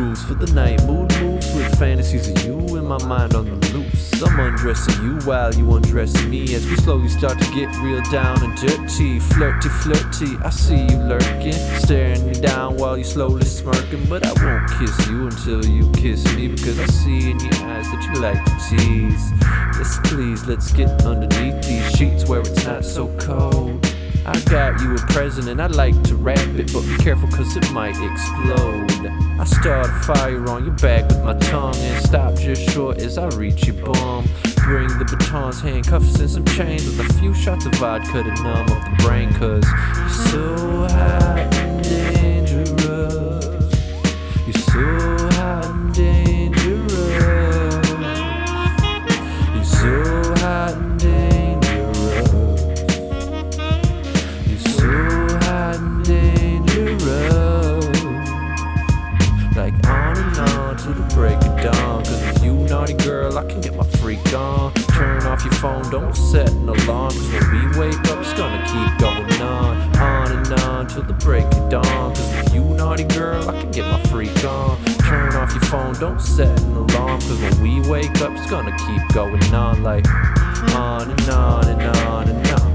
for the night. Mood moves with fantasies of you in my mind on the loose. I'm undressing you while you undressing me as we slowly start to get real down and dirty. Flirty, flirty, I see you lurking, staring me down while you slowly smirking. But I won't kiss you until you kiss me because I see in your eyes that you like to tease. Yes, please, let's get underneath these sheets where it's not so cold. I got you a present and I'd like to wrap it, but be careful cause it might explode. I start a fire on your back with my tongue and stop just short as I reach your bum. Bring the batons, handcuffs, and some chains with a few shots of vodka to numb up the brain cause you're so hot to the break of dawn. Cause you, naughty girl, I can get my freak on. Turn off your phone, don't set an alarm. Cause when we wake up, it's gonna keep going on. On and on till the break of dawn. Cause you, naughty girl, I can get my freak on. Turn off your phone, don't set an alarm. Cause when we wake up, it's gonna keep going on. Like on and on and on and on.